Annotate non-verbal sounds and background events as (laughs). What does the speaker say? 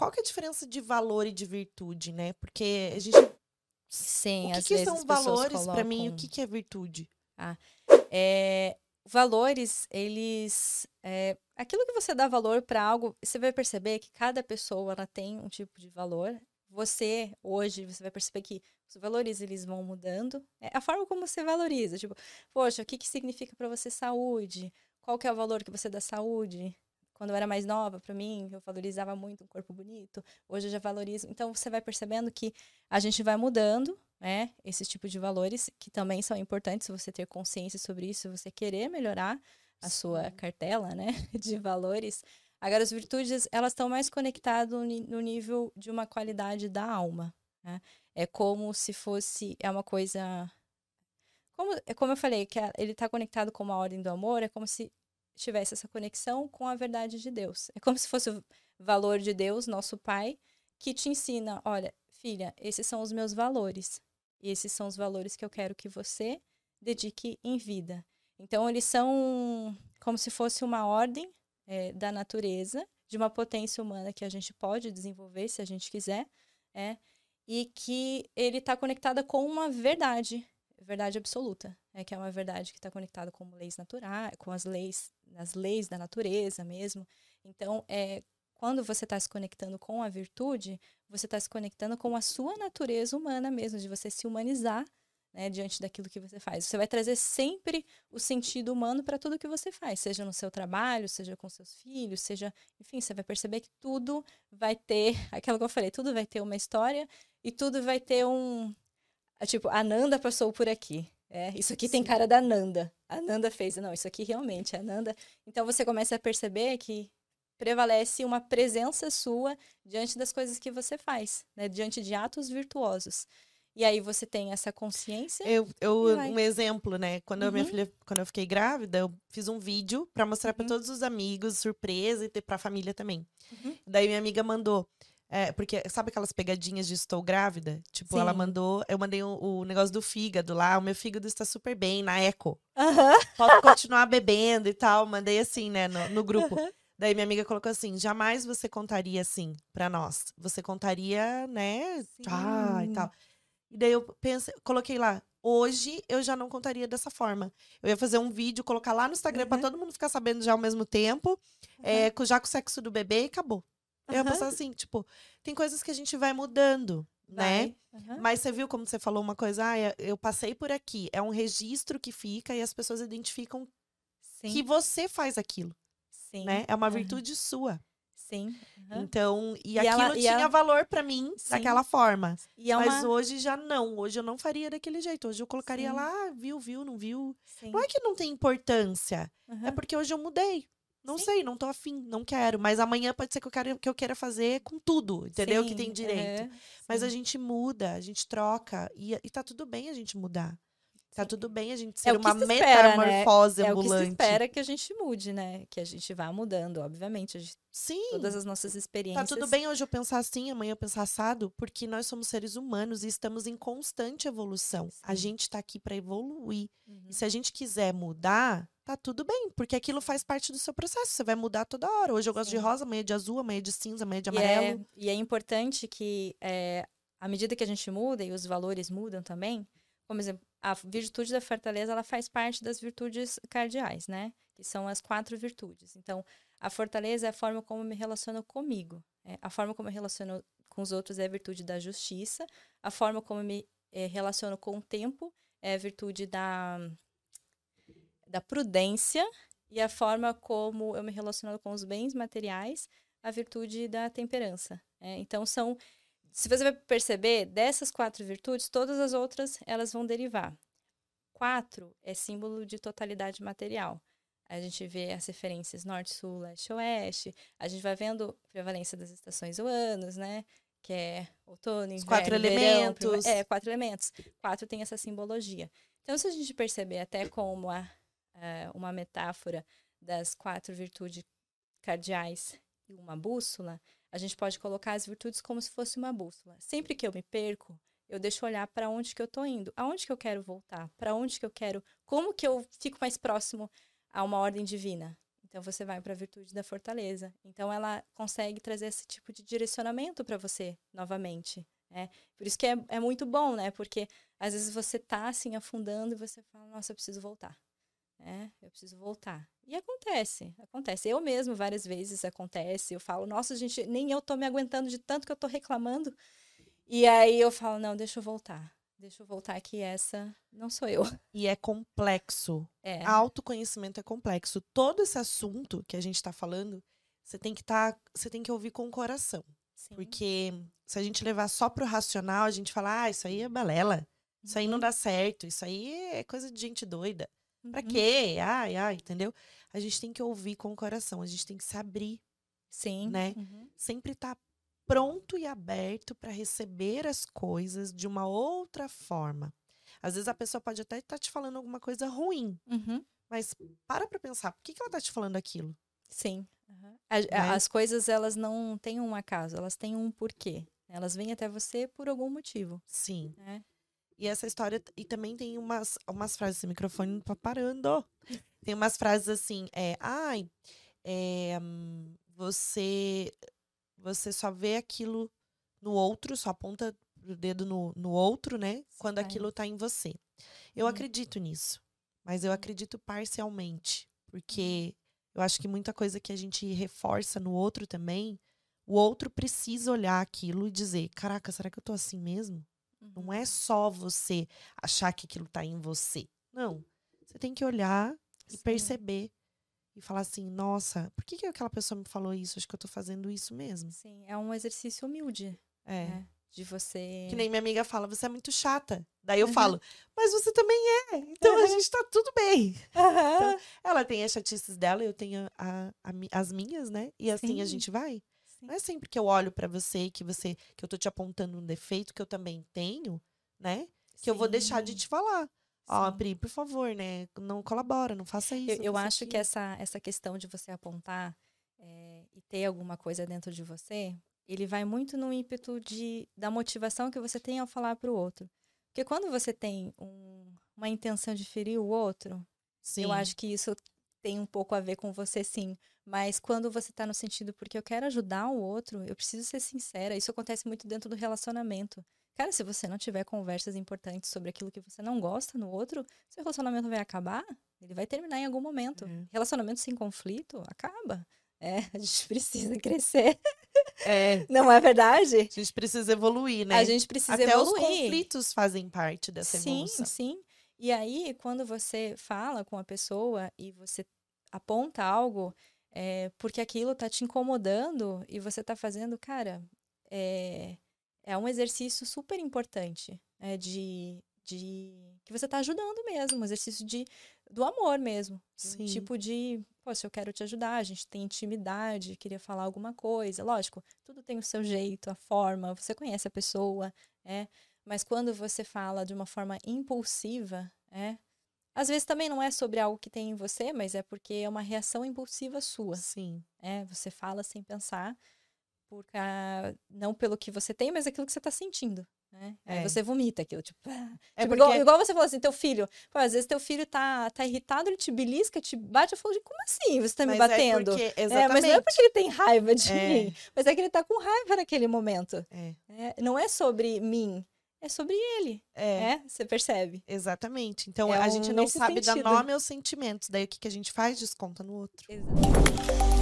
qual que é a diferença de valor e de virtude, né? Porque a gente. Sim, o que, às que vezes são valores para mim? O colocam- que, que é virtude? É, valores, eles. É, aquilo que você dá valor para algo, você vai perceber que cada pessoa ela tem um tipo de valor. Você, hoje, você vai perceber que os valores eles vão mudando. É a forma como você valoriza. Tipo, poxa, o que, que significa para você saúde? Qual que é o valor que você dá à saúde? Quando eu era mais nova, para mim, eu valorizava muito um corpo bonito. Hoje eu já valorizo. Então, você vai percebendo que a gente vai mudando, né? Esses tipos de valores que também são importantes se você ter consciência sobre isso, se você querer melhorar a sua Sim. cartela, né, (laughs) de valores. Agora, as virtudes, elas estão mais conectadas no nível de uma qualidade da alma, né? É como se fosse, é uma coisa... Como, é como eu falei, que a- ele está conectado com a ordem do amor, é como se tivesse essa conexão com a verdade de Deus. É como se fosse o valor de Deus, nosso Pai, que te ensina, olha, filha, esses são os meus valores. E esses são os valores que eu quero que você dedique em vida. Então, eles são como se fosse uma ordem eh, da natureza, de uma potência humana que a gente pode desenvolver se a gente quiser, é, e que ele está conectada com uma verdade, verdade absoluta, é que é uma verdade que está conectada com leis naturais, com as leis, as leis da natureza mesmo. Então, é, quando você está se conectando com a virtude, você está se conectando com a sua natureza humana mesmo, de você se humanizar né, diante daquilo que você faz. Você vai trazer sempre o sentido humano para tudo que você faz, seja no seu trabalho, seja com seus filhos, seja, enfim, você vai perceber que tudo vai ter, (laughs) aquilo que eu falei, tudo vai ter uma história e tudo vai ter um, tipo, a Nanda passou por aqui. É, isso aqui tem Sim. cara da Nanda. A Nanda fez, não, isso aqui realmente é a Nanda. Então você começa a perceber que prevalece uma presença sua diante das coisas que você faz, né? Diante de atos virtuosos. E aí você tem essa consciência. Eu, eu um exemplo, né? Quando a minha Uhum. filha, quando eu fiquei grávida, eu fiz um vídeo pra mostrar pra Uhum. todos os amigos, surpresa e ter pra família também. Uhum. Daí minha amiga mandou, é, porque sabe aquelas pegadinhas de estou grávida? Tipo, ela Sim. mandou, eu mandei o, o negócio do fígado lá, o meu fígado está super bem na eco. Aham. Posso continuar bebendo e tal, mandei assim, né, no, no grupo. Aham. Daí minha amiga colocou assim: jamais você contaria assim pra nós. Você contaria, né? Ah, e Sim. tal. E daí eu pensei, coloquei lá. Hoje eu já não contaria dessa forma. Eu ia fazer um vídeo, colocar lá no Instagram pra Uhum. todo mundo ficar sabendo já ao mesmo tempo, é, com- já com o sexo do bebê e acabou. Eu ia Aham. pensar assim, tipo, tem coisas que a gente vai mudando, né? Vai. Aham. Mas você viu como você falou uma coisa, ah, eu- eu passei por aqui. É um registro que fica e as pessoas identificam Sim. que você faz aquilo, Sim. né? É uma Aham. virtude sua. Sim. Aham. Então, e, E ela- aquilo e tinha ela- valor pra mim Sim. daquela forma. É Mas uma... hoje já não. Hoje eu não faria daquele jeito. Hoje eu colocaria Sim. lá, ah, viu, viu, não viu. Sim. Não é que não tem importância. É Aham. porque hoje eu mudei. Não Sim. sei, não tô afim, não quero. Mas amanhã pode ser que eu, quero, que eu queira fazer com tudo, entendeu? que tem Sim, direito. aham, Mas a sim. gente muda, a gente troca. E, e tá tudo bem a gente mudar. Tá tudo bem a gente É ser que uma se espera, né? metamorfose É o que se ambulante. espera que a gente mude, né? Que a gente vá mudando, obviamente. A gente- Sim. todas as nossas Tá experiências. tudo bem hoje eu pensar assim, amanhã eu pensar assado, porque nós somos seres humanos e estamos em constante evolução. A Sim. gente tá aqui para evoluir. Uhum. E se a gente quiser mudar, tá tudo bem, porque aquilo faz parte do seu processo. Você vai mudar toda hora. Hoje eu gosto de Sim. rosa, amanhã de azul, amanhã de cinza, amanhã de E é, amarelo. e é importante que, é, à medida que a gente muda e os valores mudam também, como exemplo, a virtude da fortaleza, ela faz parte das virtudes cardeais, né? Que são as quatro virtudes. Então, a fortaleza é a forma como eu me relaciono comigo. é, a forma como eu me relaciono com os outros é a virtude da justiça. A forma como eu me eh, relaciono com o tempo é a virtude da, da prudência. E a forma como eu me relaciono com os bens materiais, a virtude da temperança. é. então, são se você vai perceber, dessas quatro virtudes, todas as outras elas vão derivar. Quatro é símbolo de totalidade material. A gente vê as referências norte, sul, leste, oeste. A gente vai vendo a prevalência das estações do anos, né? Que é outono, inverno, quatro verão, elementos. prima- É, quatro elementos. Quatro tem essa simbologia. Então, se a gente perceber até como a, a- uma metáfora das quatro virtudes cardeais e uma bússola, a gente pode colocar as virtudes como se fosse uma bússola. Sempre que eu me perco, eu deixo olhar para onde que eu tô indo, aonde que eu quero voltar, para onde que eu quero, como que eu fico mais próximo a uma ordem divina. Então você vai para a virtude da fortaleza. Então ela consegue trazer esse tipo de direcionamento para você novamente. É, por isso que é, é muito bom, né? Porque às vezes você tá assim afundando e você fala, nossa, eu preciso voltar. É, eu preciso voltar. E acontece, acontece. Eu mesmo, várias vezes acontece. Eu falo, nossa, gente, nem eu tô me aguentando de tanto que eu tô reclamando. E aí eu falo, não, deixa eu voltar. Deixa eu voltar aqui, essa não sou eu. (laughs) E é complexo. É. Autoconhecimento é complexo. Todo esse assunto que a gente tá falando, você tem que tá, você tem que ouvir com o coração. Sim. Porque se a gente levar só pro racional, a gente fala, ah, isso aí é balela. Isso aí não Uhum. dá certo. Isso aí é coisa de gente doida. Pra Uhum. quê? Ai, ai, entendeu? A gente tem que ouvir com o coração. A gente tem que se abrir. Sim. né? Uhum. Sempre estar pronto e aberto para receber as coisas de uma outra forma. Às vezes a pessoa pode até estar te falando alguma coisa ruim, Uhum. mas para pra pensar, por que, que ela tá te falando aquilo? Sim. Uhum. A- Né? As coisas, elas não têm um acaso, elas têm um porquê. Elas vêm até você por algum motivo, Sim. né? E essa história. E também tem umas, umas frases. Esse microfone não tá parando. Tem umas frases assim: é, ai, é, você, você só vê aquilo no outro, só aponta o dedo no, no outro, né? Quando Sim. aquilo tá em você. Eu Uhum. acredito nisso. Mas eu acredito parcialmente. Porque eu acho que muita coisa que a gente reforça no outro também, o outro precisa olhar aquilo e dizer: caraca, será que eu tô assim mesmo? Não Uhum. é só você achar que aquilo tá em você. Não. Você tem que olhar e Sim. perceber. E falar assim, nossa, por que, que aquela pessoa me falou isso? Acho que eu tô fazendo isso mesmo. Sim, é um exercício humilde, É. né? De você. Que nem minha amiga fala, você é muito chata. Daí eu Uhum. falo, mas você também é. Então a Uhum. gente tá tudo bem. Aham. Ela tem as chatices dela, eu tenho a- a as minhas, né? E assim a Sim. gente vai. Sim. Não é sempre que eu olho pra você e que você que eu tô te apontando um defeito que eu também tenho, né? Que eu vou deixar de Sim, te falar. Ó, sim. Pri, por favor, né? Não colabora, não faça isso. Eu, eu acho que aquilo. essa, essa questão de você apontar eh, e ter alguma coisa dentro de você, ele vai muito no ímpeto de, da motivação que você tem ao falar para o outro. Porque quando você tem um- uma intenção de ferir o outro, Sim. eu acho que isso tem um pouco a ver com você, sim. Mas quando você tá no sentido, porque eu quero ajudar o outro, eu preciso ser sincera. Isso acontece muito dentro do relacionamento. Cara, se você não tiver conversas importantes sobre aquilo que você não gosta no outro, seu relacionamento vai acabar. Ele vai terminar em algum momento. É. Relacionamento sem conflito acaba. É, a gente (laughs) precisa crescer. É, Não é verdade? a gente precisa evoluir, né? A gente precisa Até os evoluir. conflitos fazem parte dessa sim, evolução. sim. E aí, quando você fala com a pessoa e você aponta algo, é, porque aquilo tá te incomodando e você tá fazendo, cara, é, é um exercício super importante é, de, de que você tá ajudando mesmo, um exercício de do amor mesmo. Sim. Tipo de, poxa, eu quero te ajudar, a gente tem intimidade, queria falar alguma coisa. Lógico, tudo tem o seu jeito, a forma, você conhece a pessoa, é. Mas quando você fala de uma forma impulsiva, é. Às vezes também não é sobre algo que tem em você, mas é porque é uma reação impulsiva sua. Sim. É, você fala sem pensar, por, ca- não pelo que você tem, mas aquilo que você está sentindo. Né? Aí É. você vomita aquilo, tipo, ah. É Tipo, porque igual, igual você falou assim, teu filho, pô, às vezes teu filho tá, tá irritado, ele te belisca, te bate, eu falo, como assim você tá me mas batendo? É porque, É, exatamente. mas não é porque ele tem raiva de É. mim, mas é que ele tá com raiva naquele momento. É, É, não é sobre mim, é sobre ele. é, É, você percebe? exatamente. Então É a um gente não sabe dar sentido. nome aos sentimentos. Daí o que, que a gente faz? Desconta no outro. Exato.